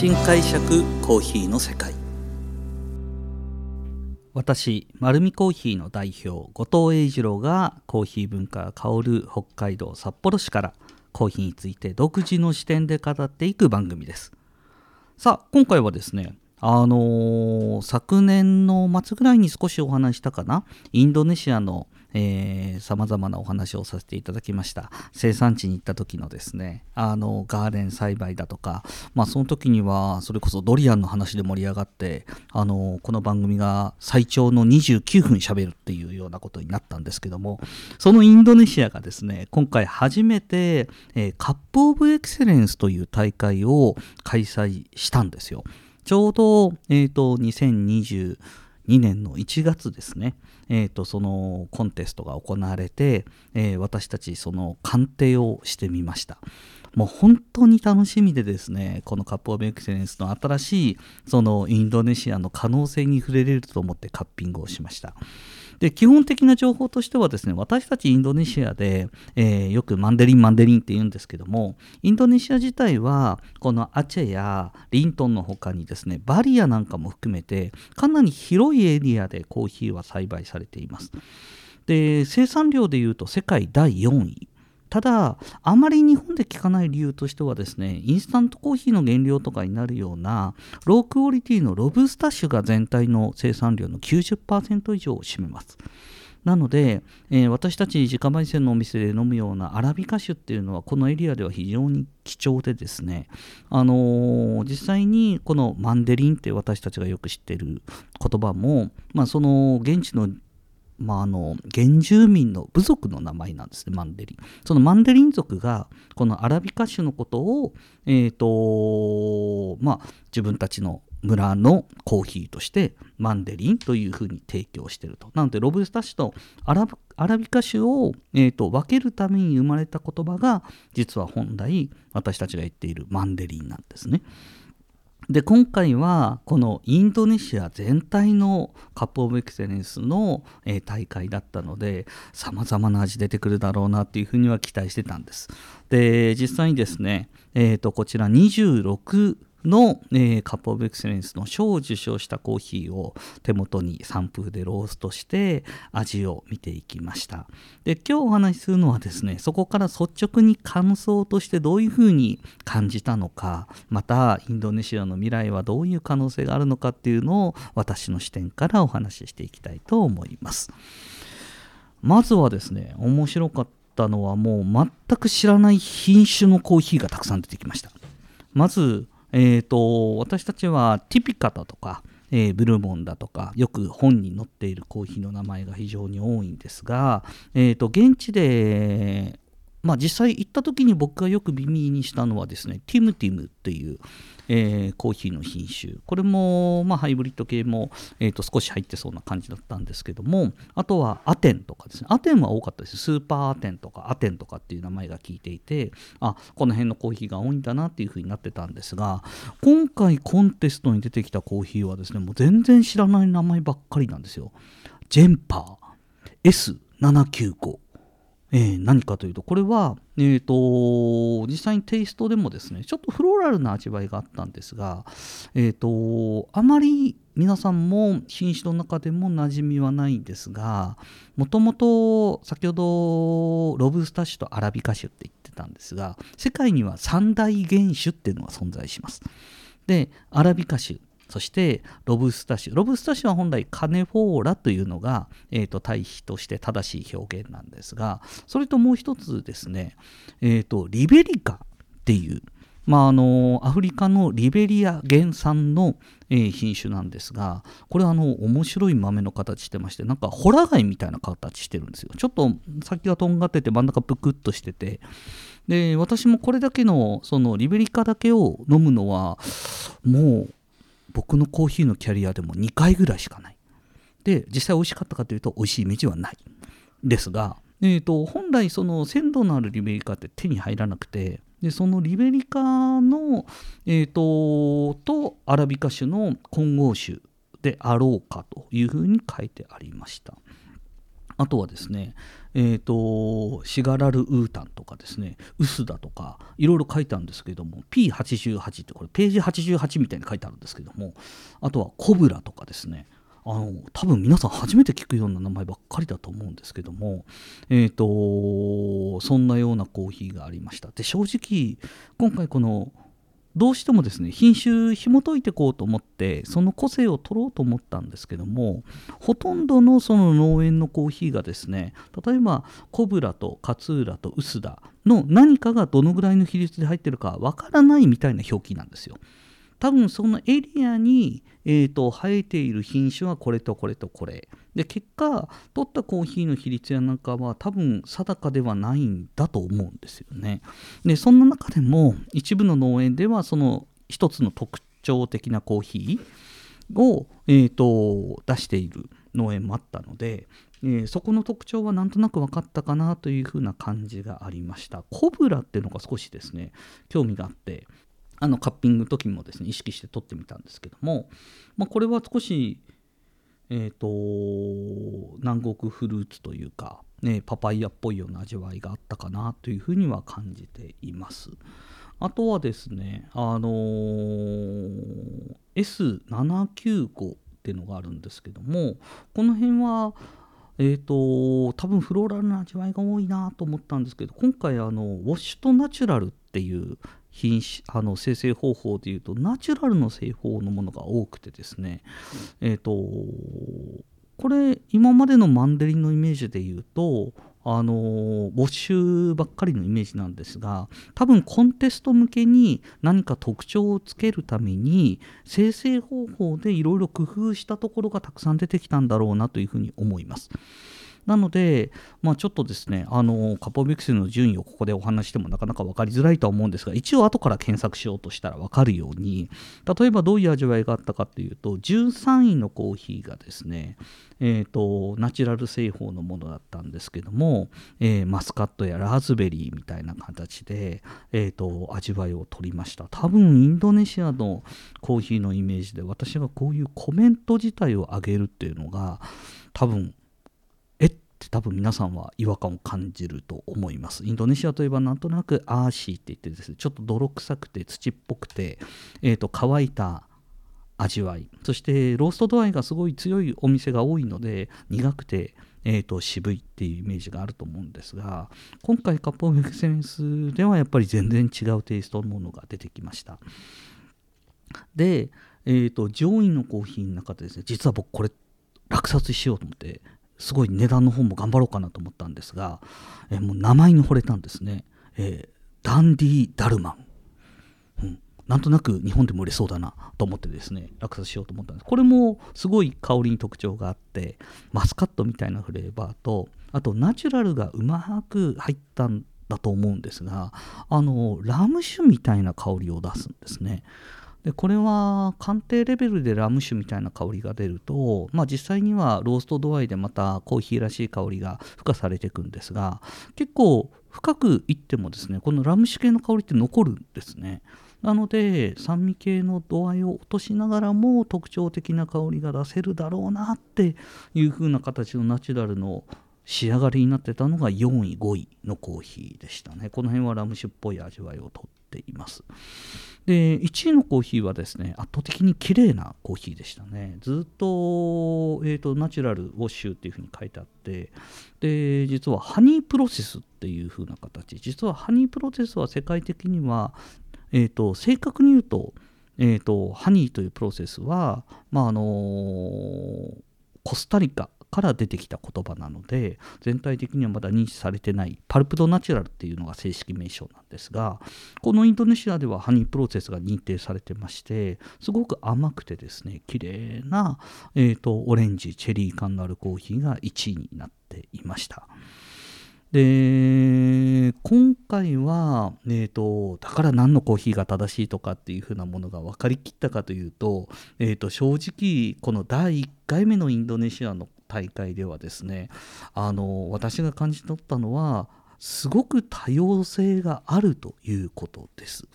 新解釈コーヒーの世界。私丸るコーヒーの代表後藤英二郎がコーヒー文化が香る北海道札幌市からコーヒーについて独自の視点で語っていく番組です。さあ今回はですねあのー、昨年の末ぐらいに少しお話したかな？インドネシアのさまざまなお話をさせていただきました。生産地に行った時のですね。あのガーデン栽培だとか、まあ、その時にはそれこそドリアンの話で盛り上がってあのこの番組が最長の29分しゃべるっていうようなことになったんですけども。そのインドネシアがですね今回初めて、えー、カップ・オブ・エクセレンスという大会を開催したんですよ。ちょうど、えーと、2022年の1月ですね、えーと、そのコンテストが行われて、えー、私たちその鑑定をしてみました。もう本当に楽しみでですね、このカップオブエクセレンスの新しいそのインドネシアの可能性に触れれると思ってカッピングをしました。で基本的な情報としてはですね私たちインドネシアで、えー、よくマンデリンマンデリンって言うんですけどもインドネシア自体はこのアチェやリントンの他にですねバリアなんかも含めてかなり広いエリアでコーヒーは栽培されていますで生産量でいうと世界第4位ただあまり日本で聞かない理由としてはですねインスタントコーヒーの原料とかになるようなロークオリティのロブスタッシュが全体の生産量の90%以上を占めます。なので、えー、私たち自家焙煎のお店で飲むようなアラビカ種っていうのはこのエリアでは非常に貴重でですね、あのー、実際にこのマンデリンって私たちがよく知ってる言葉も、まあ、その現地のまあ、あの原住民の部族の名前なんですねマンデリンそのマンデリン族がこのアラビカ種のことを、えーとまあ、自分たちの村のコーヒーとしてマンデリンというふうに提供してると。なのでロブスタ種とアラアラビカ種を、えーと分けるために生まれた言葉が実は本来私たちが言っているマンデリンなんですね。で今回はこのインドネシア全体のカップ・オブ・エクセレンスの、え、大会だったのでさまざまな味出てくるだろうなっていうふうには期待してたんです。で実際にですね、えーとこちら26の、えー、カップオブエクセレンスの賞を受賞したコーヒーを手元に散布でローストして味を見ていきました。で今日お話しするのはですねそこから率直に感想としてどういうふうに感じたのかまたインドネシアの未来はどういう可能性があるのかっていうのを私の視点からお話ししていきたいと思います。まずはですね面白かったのはもう全く知らない品種のコーヒーがたくさん出てきました。まずえーと、私たちはティピカだとか、えー、ブルボンだとかよく本に載っているコーヒーの名前が非常に多いんですが、えーと現地でまあ、実際行った時に僕がよく耳にしたのはですねティムティムっていう、えー、コーヒーの品種。これも、まあ、ハイブリッド系も、えー、と少し入ってそうな感じだったんですけどもあとはアテンとかですね。アテンは多かったです。スーパーアテンとかアテンとかっていう名前が聞いていてあこの辺のコーヒーが多いんだなっていう風になってたんですが今回コンテストに出てきたコーヒーはですねもう全然知らない名前ばっかりなんですよ。ジェンパー。S795 えー、何かというとこれは、えーと、実際にテイストでもですねちょっとフローラルな味わいがあったんですが、えーと、あまり皆さんも品種の中でも馴染みはないんですがもともと先ほどロブスタ種とアラビカ種って言ってたんですが世界には三大原種っていうのが存在します。でアラビカ種そしてロブスタ種ロブスタ種は本来カネフォーラというのが、えーと、対比として正しい表現なんですがそれともう一つですね、えーと、リベリカっていうまあ、あのアフリカのリベリア原産の、えー、品種なんですがこれはあの面白い豆の形してましてなんかホラ貝みたいな形してるんですよ。ちょっと先がとんがってて真ん中ぷくっとしてて。で私もこれだけのそのリベリカだけを飲むのはもう僕のコーヒーのキャリアでも2回ぐらいしかない。で、実際美味しかったかというと美味しいイメージはない。ですが、えーと、本来その鮮度のあるリベリカって手に入らなくて、でそのリベリカの、えーと、とアラビカ種の混合種であろうかというふうに書いてありました。あとはですね、えーと、シガラルウータンとかですね、ウスダとか、いろいろ書いてあるんですけども、P88 ってこれページ88みたいに書いてあるんですけども、あとはコブラとかですね、あの多分皆さん初めて聞くような名前ばっかりだと思うんですけども、えーとそんなようなコーヒーがありました。で正直今回このどうしてもですね品種紐解いていこうと思ってその個性を取ろうと思ったんですけどもほとんどのその農園のコーヒーがですね例えばコブラと勝浦と臼田の何かがどのぐらいの比率で入ってるかわからないみたいな表記なんですよ。多分そのエリアに、えーと、生えている品種はこれとこれとこれ。で結果取ったコーヒーの比率やなんかは多分定かではないんだと思うんですよね。でそんな中でも一部の農園ではその一つの特徴的なコーヒーを、えーと、出している農園もあったので、えー、そこの特徴はなんとなく分かったかなというふうな感じがありました。コブラっていうのが少しですね興味があって。あのカッピングの時もですね意識して撮ってみたんですけども、まあ、これは少し、えーと、南国フルーツというか、ね、パパイヤっぽいような味わいがあったかなというふうには感じています。あとはですね、あのー、S795 っていうのがあるんですけどもこの辺はえーと、多分フローラルな味わいが多いなと思ったんですけど今回あのウォッシュとナチュラルっていう品種あの生成方法でいうとナチュラルの製法のものが多くてですね、えっ、ー、とこれ今までのマンデリンのイメージでいうとあのウォッシュばっかりのイメージなんですが多分コンテスト向けに何か特徴をつけるために生成方法でいろいろ工夫したところがたくさん出てきたんだろうなというふうに思います。なので、まあ、ちょっとですね、あのカポビクセルの順位をここでお話してもなかなか分かりづらいとは思うんですが、一応後から検索しようとしたら分かるように、例えばどういう味わいがあったかっていうと、13位のコーヒーがですね、えーと、ナチュラル製法のものだったんですけども、えー、マスカットやラズベリーみたいな形で、えーと味わいを取りました。多分インドネシアのコーヒーのイメージで私がこういうコメント自体を上げるっていうのが多分って多分皆さんは違和感を感じると思います。インドネシアといえばなんとなくアーシーって言ってですね、ちょっと泥臭くて土っぽくて、えー、と乾いた味わい、そしてロースト度合いがすごい強いお店が多いので、苦くて、えー、と渋いっていうイメージがあると思うんですが、今回カップオブエクセンスではやっぱり全然違うテイストのものが出てきました。で、えー、と上位のコーヒーの中でですね、実は僕これ落札しようと思ってすごい値段の方も頑張ろうかなと思ったんですが、えー、もう名前に惚れたんですね、えー、ダンディ・ダルマン、うん、なんとなく日本でも売れそうだなと思ってですね落札しようと思ったんです。これもすごい香りに特徴があってマスカットみたいなフレーバーとあとナチュラルがうまく入ったんだと思うんですがあのラム酒みたいな香りを出すんですね。でこれは鑑定レベルでラム酒みたいな香りが出ると、まあ、実際にはロースト度合いでまたコーヒーらしい香りが付加されていくんですが結構深くいってもですねこのラム酒系の香りって残るんですね。なので酸味系の度合いを落としながらも特徴的な香りが出せるだろうなっていう風な形のナチュラルの仕上がりになってたのが4位5位のコーヒーでしたね。この辺はラム酒っぽい味わいをとっています。で1位のコーヒーはですね圧倒的に綺麗なコーヒーでしたね。ずっと,、えーと、ナチュラルウォッシュっていうふうに書いてあってで実はハニープロセスっていう風な形。実はハニープロセスは世界的には、えーと、正確に言うと,、えーと、ハニーというプロセスは、まああの、コスタリカから出てきた言葉なので全体的にはまだ認知されてないパルプドナチュラルっていうのが正式名称なんですがこのインドネシアではハニープロセスが認定されてましてすごく甘くてですね綺麗な、えーと、オレンジチェリー感のあるコーヒーが1位になっていました。で今回は、えーと、だから何のコーヒーが正しいとかっていうふうなものが分かりきったかというと,、えーと正直この第1回目のインドネシアの大会ではですねあの私が感じ取ったのはすごく多様性があるということです。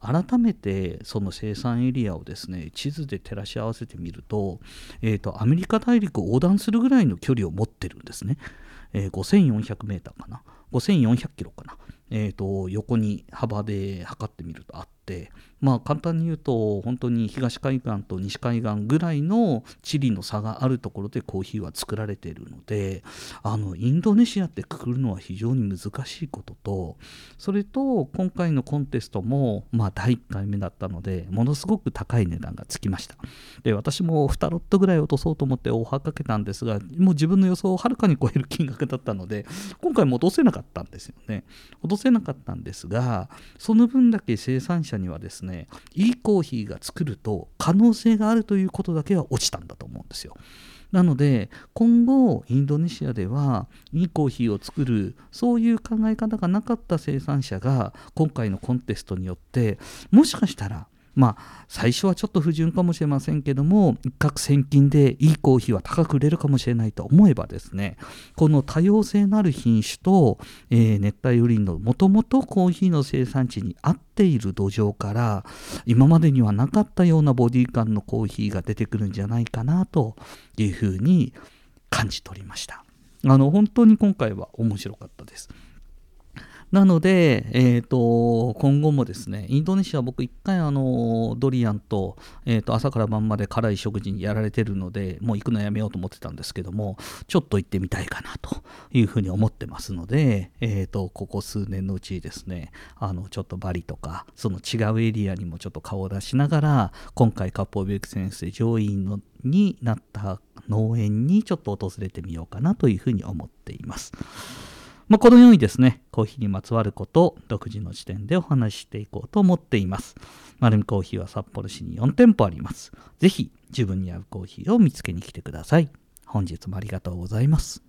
改めてその生産エリアをですね地図で照らし合わせてみると,、えーと、アメリカ大陸を横断するぐらいの距離を持ってるんですね。えー、5400メーターかな5400キロかな、えーと横に幅で測ってみるとあってまあ簡単に言うと本当に東海岸と西海岸ぐらいの地理の差があるところでコーヒーは作られているのであのインドネシアってくくるのは非常に難しいこととそれと今回のコンテストもまあ第1回目だったのでものすごく高い値段がつきました。で私も2ロットぐらい落とそうと思ってオファーかけたんですがもう自分の予想をはるかに超える金額だったので今回も落とせなかったんですよね。落とせなかったんですがその分だけ生産者にはですねいいコーヒーが作ると可能性があるということだけは落ちたんだと思うんですよ。なので今後インドネシアではいいコーヒーを作るそういう考え方がなかった生産者が今回のコンテストによってもしかしたらまあ最初はちょっと不純かもしれませんけども一攫千金でいいコーヒーは高く売れるかもしれないと思えばですねこの多様性のある品種と、えー、熱帯雨林のもともとコーヒーの生産地に合っている土壌から今までにはなかったようなボディ感のコーヒーが出てくるんじゃないかなというふうに感じ取りました。あの本当に今回は面白かったです。なので、えーと、今後もですね、インドネシア、僕、一回あのドリアンと,、えーと、朝から晩まで辛い食事にやられてるので、もう行くのやめようと思ってたんですけども、ちょっと行ってみたいかなというふうに思ってますので、えーと、ここ数年のうちですね、あのちょっとバリとか、その違うエリアにもちょっと顔を出しながら、今回、カッポービク先生上院のになった農園にちょっと訪れてみようかなというふうに思っています。まあ、このようにですね、コーヒーにまつわることを独自の視点でお話ししていこうと思っています。丸見コーヒーは札幌市に4店舗あります。ぜひ自分に合うコーヒーを見つけに来てください。本日もありがとうございます。